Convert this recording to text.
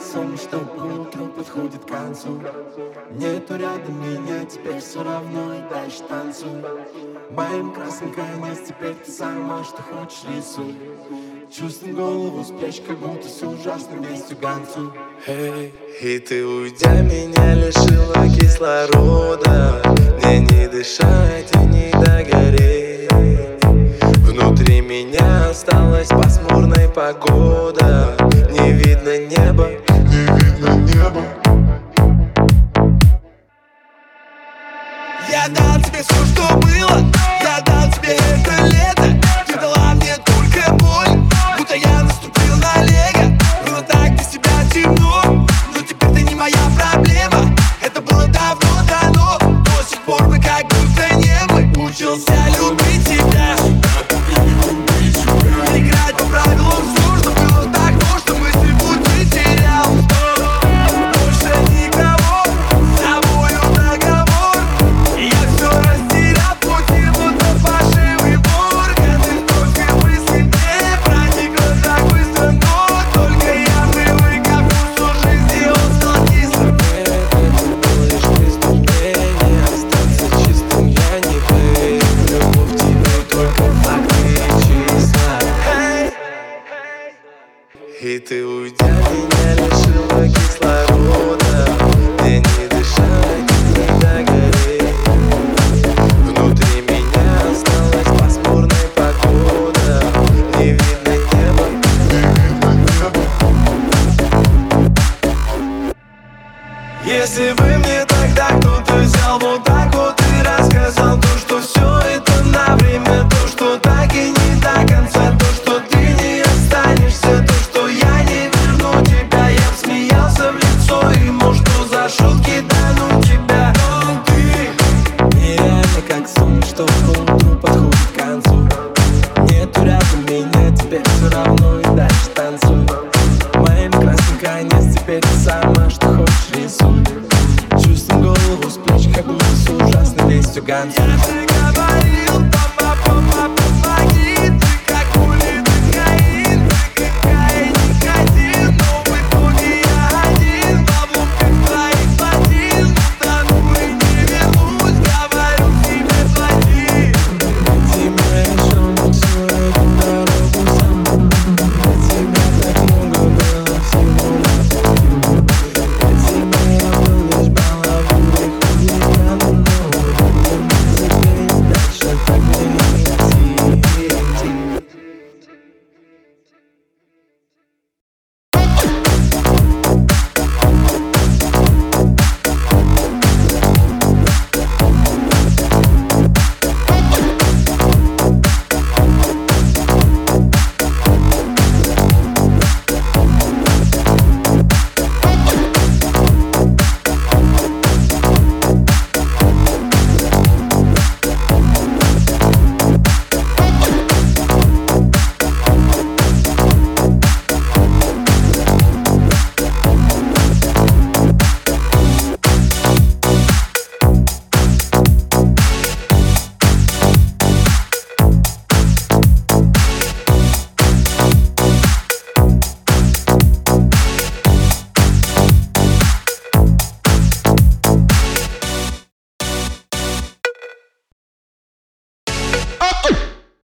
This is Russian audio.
сон Что утро подходит к концу. Нету рядом меня, теперь все равно и дальше танцуй Моим красным конец, теперь ты сама, что хочешь рисуй. Чувствуем голову спрячь, как будто все ужасно вместе ганцу Эй, и ты уйдя меня лишила кислорода. Мне не дышать осталась пасмурная погода. Не видно неба, Не видно неба. Я дал тебе все, что было. Я дал тебе это И ты уйдя меня лишила кислорода. Мне не дышать, не догореть. Внутри меня осталась пасмурная погода. Не видно неба, не Если бы мне тогда кто-то взял вот так вот guns.